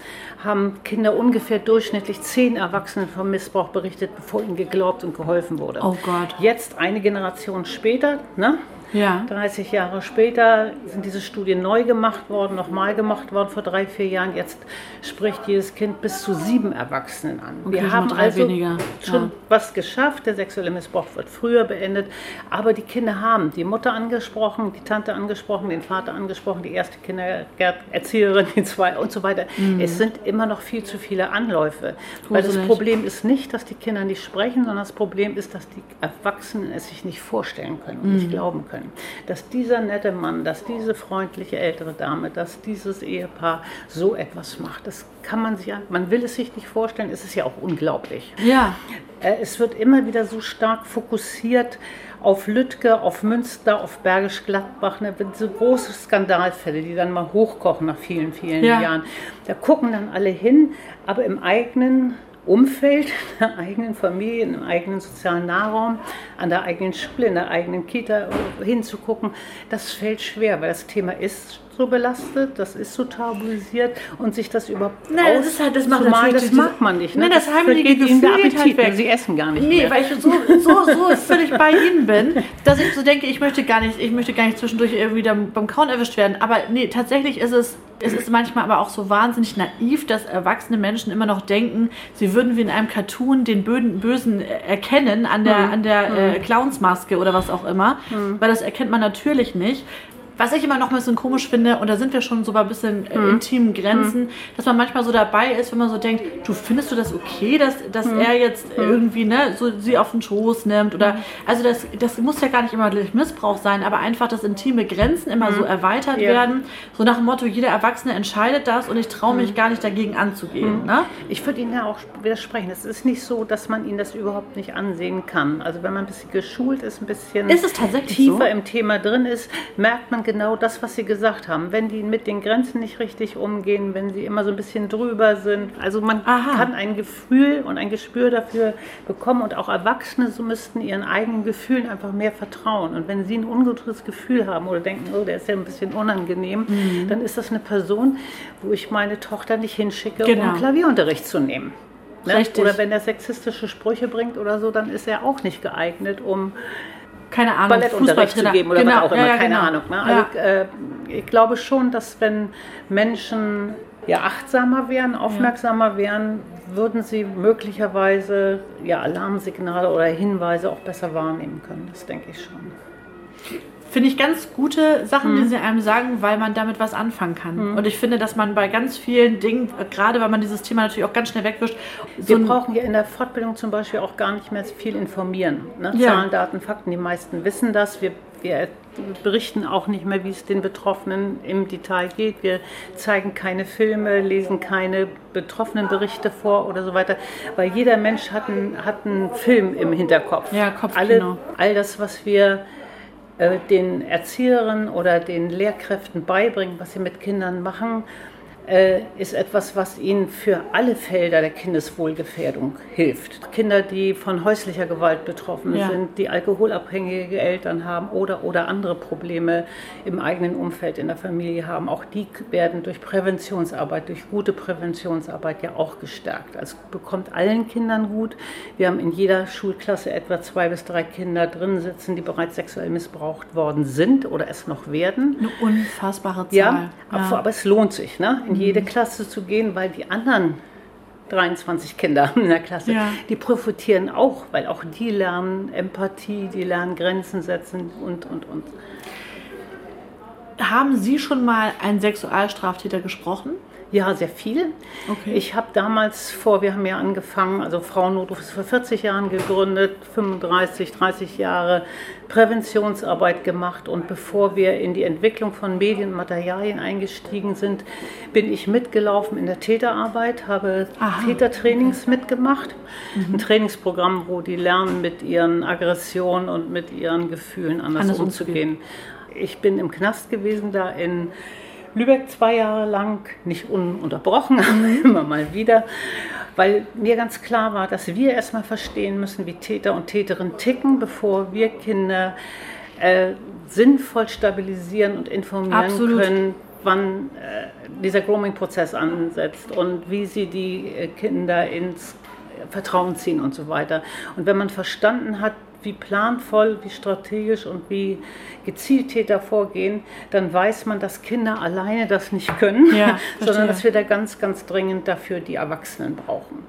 haben Kinder ungefähr durchschnittlich zehn Erwachsene vom Missbrauch berichtet, bevor ihnen geglaubt und geholfen wurde. Oh Gott. Jetzt eine Generation später, ne? Ja. 30 Jahre später sind diese Studien neu gemacht worden, nochmal gemacht worden vor drei, vier Jahren. Jetzt spricht jedes Kind bis zu sieben Erwachsenen an. Okay, Wir haben also weniger. schon ja. was geschafft. Der sexuelle Missbrauch wird früher beendet. Aber die Kinder haben die Mutter angesprochen, die Tante angesprochen, den Vater angesprochen, die erste Kindererzieherin, die zwei und so weiter. Mhm. Es sind immer noch viel zu viele Anläufe. Gruselig. Weil das Problem ist nicht, dass die Kinder nicht sprechen, sondern das Problem ist, dass die Erwachsenen es sich nicht vorstellen können und mhm. nicht glauben können. Dass dieser nette Mann, dass diese freundliche ältere Dame, dass dieses Ehepaar so etwas macht, das kann man sich man will es sich nicht vorstellen, es ist ja auch unglaublich. Ja. Äh, es wird immer wieder so stark fokussiert auf Lüttke, auf Münster, auf Bergisch Gladbach, ne, so große Skandalfälle, die dann mal hochkochen nach vielen, vielen ja. Jahren. Da gucken dann alle hin, aber im eigenen Umfeld, in der eigenen Familie, im eigenen sozialen Nahraum, an der eigenen Schule, in der eigenen Kita hinzugucken, das fällt schwer, weil das Thema ist so belastet, das ist so tabuisiert und sich das überhaupt Nein, das ist halt, das macht zumal, das mag man nicht. Ne? Nein, das, das heimliche Gefühl der Appetit, halt Sie essen gar nicht Nee, mehr. weil ich so, so, so völlig bei Ihnen bin, dass ich so denke, ich möchte gar nicht, ich möchte gar nicht zwischendurch irgendwie beim Kauen erwischt werden. Aber nee, tatsächlich ist es, es ist manchmal aber auch so wahnsinnig naiv, dass erwachsene Menschen immer noch denken, sie würden wie in einem Cartoon den Bösen erkennen an der, hm. an der hm. äh, Clownsmaske oder was auch immer, hm. weil das erkennt man natürlich nicht Was ich immer noch ein bisschen komisch finde, und da sind wir schon so bei ein bisschen äh, Mhm. intimen Grenzen, dass man manchmal so dabei ist, wenn man so denkt, du findest du das okay, dass, dass Mhm. er jetzt irgendwie ne, so sie auf den Schoß nimmt oder also das, das muss ja gar nicht immer durch Missbrauch sein, aber einfach, dass intime Grenzen immer so erweitert Mhm. Ja. werden, so nach dem Motto, jeder Erwachsene entscheidet das und ich traue Mhm. mich gar nicht dagegen anzugehen. Ne? Ich würde Ihnen ja auch widersprechen. Es ist nicht so, dass man Ihnen das überhaupt nicht ansehen kann. Also wenn man ein bisschen geschult ist, ein bisschen Ist tiefer so? im Thema drin ist, merkt man genau das, was Sie gesagt haben. Wenn die mit den Grenzen nicht richtig umgehen, wenn sie immer so ein bisschen drüber sind. Also man Aha. kann ein Gefühl und ein Gespür dafür bekommen und auch Erwachsene so müssten ihren eigenen Gefühlen einfach mehr vertrauen. Und wenn Sie ein ungutes Gefühl haben oder denken, oh, der ist ja ein bisschen unangenehm, Mhm. dann ist das eine Person, wo ich meine Tochter nicht hinschicke, Genau. um Klavierunterricht zu nehmen. Ne? Oder wenn er sexistische Sprüche bringt oder so, dann ist er auch nicht geeignet, um Keine Ahnung, Ballettunterricht zu geben oder genau, was auch immer, ja, ja, keine genau. Ahnung. Ne? Also äh, ich glaube schon, dass wenn Menschen ja, achtsamer wären, aufmerksamer wären, würden sie möglicherweise ja, Alarmsignale oder Hinweise auch besser wahrnehmen können. Das denke ich schon. Finde ich ganz gute Sachen, Mhm. die sie einem sagen, weil man damit was anfangen kann. Und ich finde, dass man bei ganz vielen Dingen, gerade weil man dieses Thema natürlich auch ganz schnell wegwischt, so Wir brauchen ja in der Fortbildung zum Beispiel auch gar nicht mehr viel informieren. Ne? Ja. Zahlen, Daten, Fakten, die meisten wissen das. Wir, wir berichten auch nicht mehr, wie es den Betroffenen im Detail geht. Wir zeigen keine Filme, lesen keine Betroffenenberichte vor oder so weiter, weil jeder Mensch hat einen, hat einen Film im Hinterkopf. Ja, Kopfkino. Alle, all das, was wir den Erzieherinnen oder den Lehrkräften beibringen, was sie mit Kindern machen, äh, ist etwas, was ihnen für alle Felder der Kindeswohlgefährdung hilft. Kinder, die von häuslicher Gewalt betroffen Ja. sind, die alkoholabhängige Eltern haben oder, oder andere Probleme im eigenen Umfeld in der Familie haben, auch die werden durch Präventionsarbeit, durch gute Präventionsarbeit ja auch gestärkt. Also bekommt allen Kindern gut. Wir haben in jeder Schulklasse etwa zwei bis drei Kinder drin sitzen, die bereits sexuell missbraucht worden sind oder es noch werden. eine unfassbare Zahl. Ja, aber, aber es lohnt sich, ne? in. Jede Klasse zu gehen, weil die anderen 23 Kinder in der Klasse, Ja. die profitieren auch, weil auch die lernen Empathie, die lernen Grenzen setzen und, und, und. Haben Sie schon mal einen Sexualstraftäter gesprochen? Ja, sehr viel. Okay. Ich habe damals vor, wir haben ja angefangen, also Frauennotruf ist vor 40 Jahren gegründet, 35, 30 Jahre Präventionsarbeit gemacht und bevor wir in die Entwicklung von Medien und Materialien eingestiegen sind, bin ich mitgelaufen in der Täterarbeit, habe Aha, Tätertrainings mitgemacht. Mhm. Ein Trainingsprogramm, wo die lernen, mit ihren Aggressionen und mit ihren Gefühlen anders, Anders umzugehen. Ich bin im Knast gewesen, da in Lübeck zwei Jahre lang, nicht ununterbrochen, aber immer mal wieder, weil mir ganz klar war, dass wir erstmal verstehen müssen, wie Täter und Täterinnen ticken, bevor wir Kinder äh, sinnvoll stabilisieren und informieren Absolut. können, wann äh, dieser Grooming-Prozess ansetzt und wie sie die äh, Kinder ins Vertrauen ziehen und so weiter. Und wenn man verstanden hat, wie planvoll, wie strategisch und wie gezielt Täter vorgehen, dann weiß man, dass Kinder alleine das nicht können, Ja, sondern dass wir da ganz, ganz dringend dafür die Erwachsenen brauchen.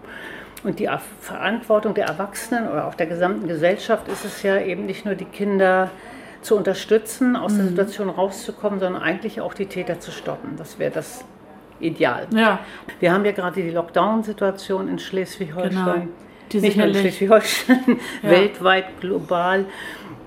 Und die Verantwortung der Erwachsenen oder auch der gesamten Gesellschaft ist es ja eben nicht nur die Kinder zu unterstützen, aus Mhm. der Situation rauszukommen, sondern eigentlich auch die Täter zu stoppen. Das wäre das Ideal. Ja, Wir haben ja gerade die Lockdown-Situation in Schleswig-Holstein. Genau. Die Nicht nur in Schleswig-Holstein, Ja. weltweit, global.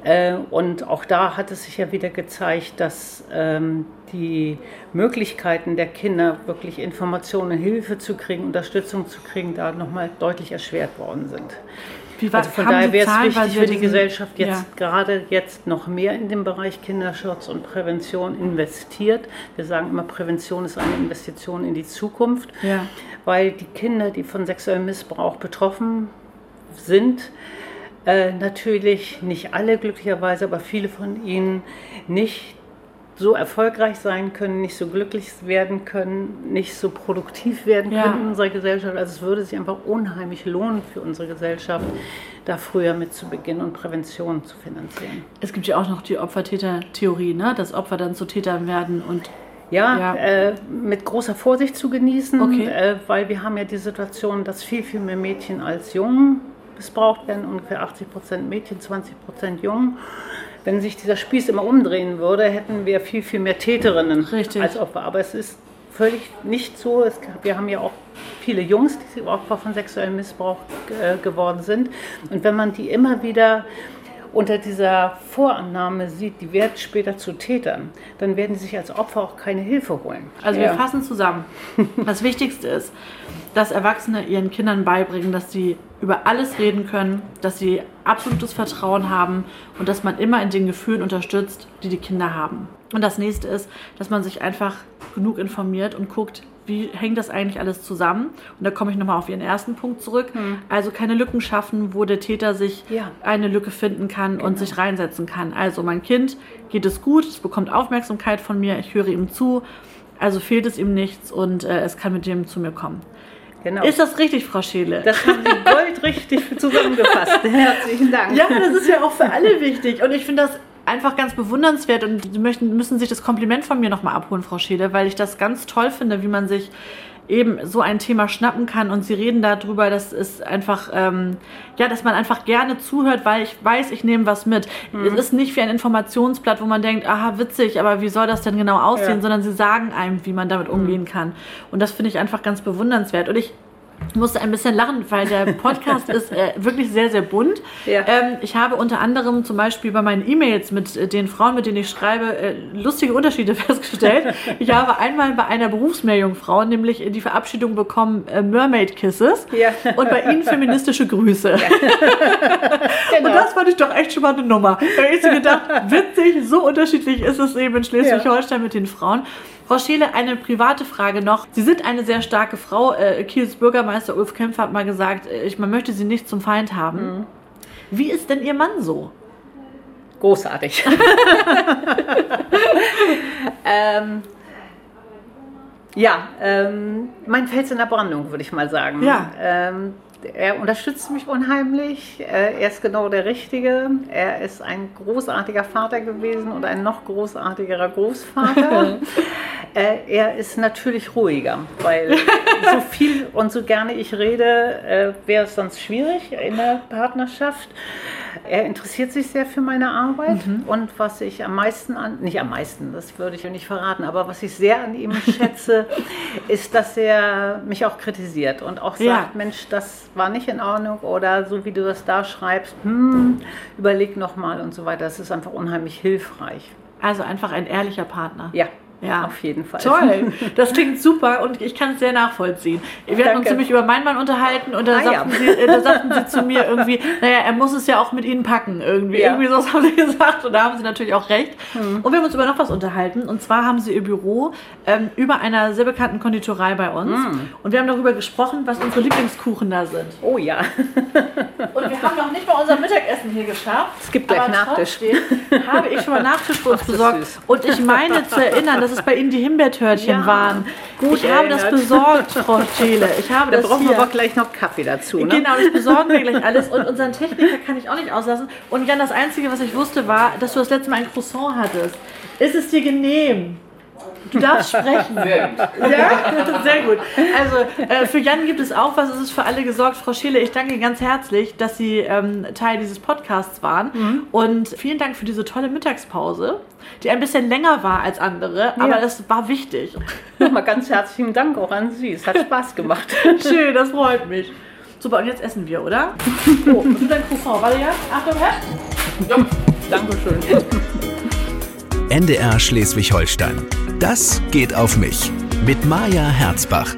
Äh, Und auch da hat es sich ja wieder gezeigt, dass ähm, die Möglichkeiten der Kinder, wirklich Informationen, Hilfe zu kriegen, Unterstützung zu kriegen, da nochmal deutlich erschwert worden sind. Wie war, Also von daher wäre es wichtig für die diesen- Gesellschaft jetzt Ja. gerade jetzt noch mehr in den Bereich Kinderschutz und Prävention investiert. Wir sagen immer, Prävention ist eine Investition in die Zukunft, Ja. weil die Kinder, die von sexuellem Missbrauch betroffen sind, äh, natürlich nicht alle glücklicherweise, aber viele von ihnen nicht so erfolgreich sein können, nicht so glücklich werden können, nicht so produktiv werden Ja. können in unserer Gesellschaft. Also es würde sich einfach unheimlich lohnen für unsere Gesellschaft, da früher mit zu beginnen und Prävention zu finanzieren. Es gibt ja auch noch die Opfer-Täter-Theorie, ne? dass Opfer dann zu Tätern werden und Ja, Ja. Äh, mit großer Vorsicht zu genießen, Okay. äh, weil wir haben ja die Situation, dass viel, viel mehr Mädchen als Jungen missbraucht werden, ungefähr 80 Prozent Mädchen, 20 Prozent Jungen. Wenn sich dieser Spieß immer umdrehen würde, hätten wir viel, viel mehr Täterinnen Richtig. als Opfer. Aber es ist völlig nicht so. Es, wir haben ja auch viele Jungs, die Opfer von sexuellem Missbrauch äh, geworden sind. Und wenn man die immer wieder unter dieser Vorannahme sieht, die werden später zu Tätern, dann werden sie sich als Opfer auch keine Hilfe holen. Also wir fassen zusammen. Das Wichtigste ist, dass Erwachsene ihren Kindern beibringen, dass sie über alles reden können, dass sie absolutes Vertrauen haben und dass man immer in den Gefühlen unterstützt, die die Kinder haben. Und das nächste ist, dass man sich einfach genug informiert und guckt, wie hängt das eigentlich alles zusammen? Und da komme ich nochmal auf Ihren ersten Punkt zurück. Hm. Also keine Lücken schaffen, wo der Täter sich Ja. eine Lücke finden kann und sich reinsetzen kann. Also mein Kind geht es gut, es bekommt Aufmerksamkeit von mir, ich höre ihm zu, also fehlt es ihm nichts und äh, es kann mit dem zu mir kommen. Genau. Ist das richtig, Frau Scheele? das haben Sie goldrichtig zusammengefasst. Herzlichen Dank. ja, das ist ja auch für alle wichtig. Und ich finde das einfach ganz bewundernswert und Sie möchten, müssen sich das Kompliment von mir nochmal abholen, Frau Scheele, weil ich das ganz toll finde, wie man sich eben so ein Thema schnappen kann und sie reden darüber, dass es einfach, ähm, ja, dass man einfach gerne zuhört, weil ich weiß, ich nehme was mit. Es ist nicht wie ein Informationsblatt, wo man denkt, aha, witzig, aber wie soll das denn genau aussehen, Ja. sondern sie sagen einem, wie man damit umgehen kann. Und das finde ich einfach ganz bewundernswert. Und ich musste ein bisschen lachen, weil der Podcast ist äh, wirklich sehr, sehr bunt. Ja. Ähm, ich habe unter anderem zum Beispiel bei meinen E-Mails mit äh, den Frauen, mit denen ich schreibe, äh, lustige Unterschiede festgestellt. ich habe einmal bei einer Berufsmeerjungfrau nämlich äh, die Verabschiedung bekommen, äh, Mermaid Kisses. Ja. Und bei Ihnen feministische Grüße. Genau. Und das fand ich doch echt schon mal eine Nummer. Da habe ich so gedacht, witzig, so unterschiedlich ist es eben in Schleswig-Holstein mit den Frauen. Frau Scheele, eine private Frage noch. Sie sind eine sehr starke Frau. Äh, Kiels Bürgermeister Ulf Kämpfer hat mal gesagt, äh, ich, man möchte sie nicht zum Feind haben. Wie ist denn Ihr Mann so? Großartig. ähm, ja, ähm, mein Fels in der Brandung, würde ich mal sagen. Ja. Ähm, er unterstützt mich unheimlich. Äh, er ist genau der Richtige. Er ist ein großartiger Vater gewesen und ein noch großartigerer Großvater. äh, er ist natürlich ruhiger, weil so viel und so gerne ich rede, äh, wäre es sonst schwierig in der Partnerschaft. Er interessiert sich sehr für meine Arbeit und was ich am meisten an, nicht am meisten, das würde ich nicht verraten, aber was ich sehr an ihm schätze, ist, dass er mich auch kritisiert und auch sagt, Ja. Mensch, das war nicht in Ordnung oder so wie du das da schreibst, hm, überleg nochmal und so weiter. Das ist einfach unheimlich hilfreich. Also einfach ein ehrlicher Partner. Ja, Ja. auf jeden Fall. Toll, das klingt super und ich kann es sehr nachvollziehen. Wir hatten uns nämlich über meinen Mann unterhalten und da, Ah, ja. sagten, sie, äh, da sagten sie zu mir irgendwie, naja, er muss es ja auch mit ihnen packen irgendwie. Ja. Irgendwie so haben sie gesagt und da haben sie natürlich auch recht. Und wir haben uns über noch was unterhalten und zwar haben sie ihr Büro ähm, über einer sehr bekannten Konditorei bei uns und wir haben darüber gesprochen, was unsere Lieblingskuchen da sind. Oh ja, Und wir haben noch nicht mal unser Mittagessen hier geschafft. Es gibt gleich aber Nachtisch. habe ich schon mal Nachtisch für uns besorgt. Und ich meine zu erinnern, dass es bei Ihnen die Himbeertörtchen Ja, waren. gut ich habe das erinnert. besorgt, Frau Scheele. Ich habe da das brauchen hier. wir aber gleich noch Kaffee dazu. Ne? Genau, das besorgen wir gleich alles. Und unseren Techniker kann ich auch nicht auslassen. Und Jan, das Einzige, was ich wusste, war, dass du das letzte Mal ein Croissant hattest. Ist es dir genehm? Du darfst sprechen. Ja, sehr gut. Also äh, für Jan gibt es auch was. Es ist für alle gesorgt. Frau Scheele, ich danke Ihnen ganz herzlich, dass Sie ähm, Teil dieses Podcasts waren. Und vielen Dank für diese tolle Mittagspause, die ein bisschen länger war als andere, aber das war wichtig. Nochmal ganz herzlichen Dank auch an Sie. Es hat Spaß gemacht. Schön, das freut mich. Super, und jetzt essen wir, oder? Oh, und du dein Croissant. Warte, ja? Achtung, ja? Dankeschön. NDR Schleswig-Holstein. Das geht auf mich. Mit Maja Herzbach.